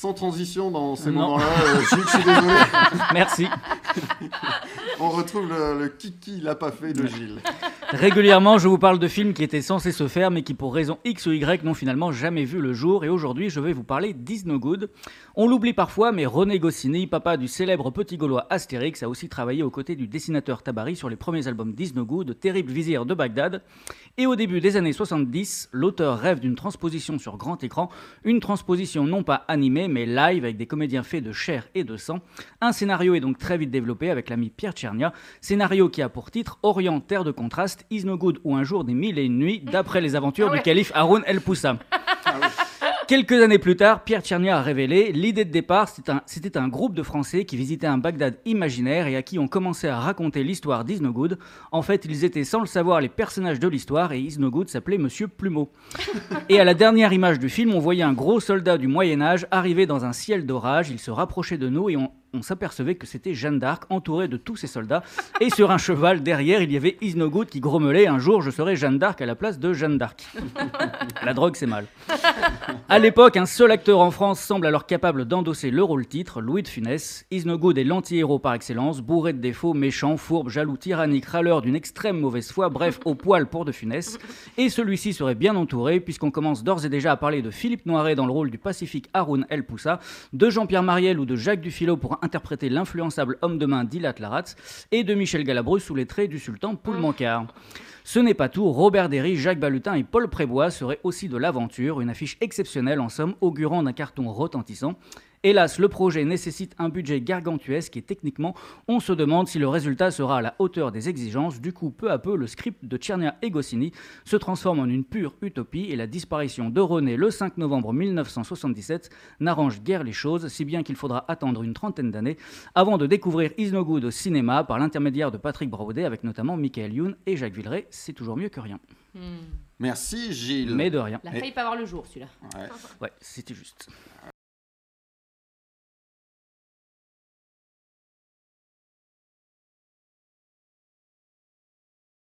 Sans transition dans ces moments-là, euh, je suis désolé. Merci. On retrouve le, le kiki l'a pas fait de Gilles. Régulièrement, je vous parle de films qui étaient censés se faire, mais qui pour raison X ou Y n'ont finalement jamais vu le jour. Et aujourd'hui, je vais vous parler d'Is Good. On l'oublie parfois, mais René Goscinny, papa du célèbre petit gaulois Astérix, a aussi travaillé aux côtés du dessinateur Tabari sur les premiers albums d'Is Good, Terrible Vizir de Bagdad. Et au début des années 70, l'auteur rêve d'une transposition sur grand écran, une transposition non pas animée, mais live avec des comédiens faits de chair et de sang. Un scénario est donc très vite développé avec l'ami Pierre Tchernia, scénario qui a pour titre Orient, terre de contraste, Is No Good ou Un jour des mille et une nuits, d'après les aventures Ah ouais. du calife Haroun El Poussa. Quelques années plus tard, Pierre Tchernia a révélé l'idée de départ, c'était un, groupe de Français qui visitaient un Bagdad imaginaire et à qui on commençait à raconter l'histoire d'Is No Good. En fait, ils étaient sans le savoir les personnages de l'histoire et Is No Good s'appelait Monsieur Plumeau. Et à la dernière image du film, on voyait un gros soldat du Moyen Âge arriver dans un ciel d'orage. Il se rapprochait de nous et on, on s'apercevait que c'était Jeanne d'Arc entourée de tous ses soldats. Et sur un cheval derrière, il y avait Is No Good qui grommelait Un jour, je serai Jeanne d'Arc à la place de Jeanne d'Arc. la drogue, c'est mal. À l'époque, un seul acteur en France semble alors capable d'endosser le rôle titre, Louis de Funès. Is No Good est l'anti-héros par excellence, bourré de défauts, méchant, fourbe, jaloux, tyrannique, râleur d'une extrême mauvaise foi, bref, au poil pour de Funès. Et celui-ci serait bien entouré, puisqu'on commence d'ores et déjà à parler de Philippe Noiret dans le rôle du pacifique Haroun El Poussa, de Jean-Pierre Mariel ou de Jacques Dufilo pour interpréter l'influençable homme de main d'Ilat Laratz, et de Michel Galabru sous les traits du sultan Poulmancard. Ce n'est pas tout, Robert Derry, Jacques Balutin et Paul Prébois seraient aussi de l'aventure, une affiche exceptionnelle en somme, augurant d'un carton retentissant. Hélas, le projet nécessite un budget gargantuesque et techniquement, on se demande si le résultat sera à la hauteur des exigences. Du coup, peu à peu, le script de Tchernia et Goscinny se transforme en une pure utopie et la disparition de René le 5 novembre 1977 n'arrange guère les choses, si bien qu'il faudra attendre une trentaine d'années avant de découvrir Is No Good au cinéma par l'intermédiaire de Patrick Braudet avec notamment Michael Youn et Jacques Villeray. C'est toujours mieux que rien. Merci Gilles. Mais de rien. Il a failli pas voir le jour celui-là. Ouais. Ouais, c'était juste.